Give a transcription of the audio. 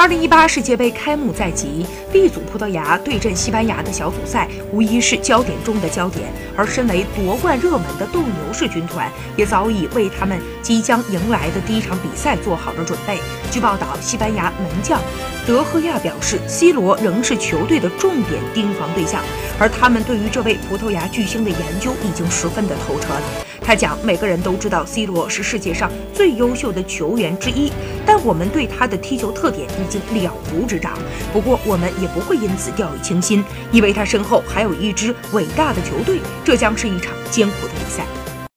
二零一八世界杯开幕在即，B 组葡萄牙对阵西班牙的小组赛无疑是焦点中的焦点。而身为夺冠热门的斗牛士军团，也早已为他们即将迎来的第一场比赛做好了准备。据报道，西班牙门将德赫亚表示，C 罗仍是球队的重点盯防对象，而他们对于这位葡萄牙巨星的研究已经十分的透彻了。他讲，每个人都知道 C 罗是世界上最优秀的球员之一，但我们对他的踢球特点已经了如指掌。不过，我们也不会因此掉以轻心，因为他身后还有一支伟大的球队，这将是一场艰苦的比赛。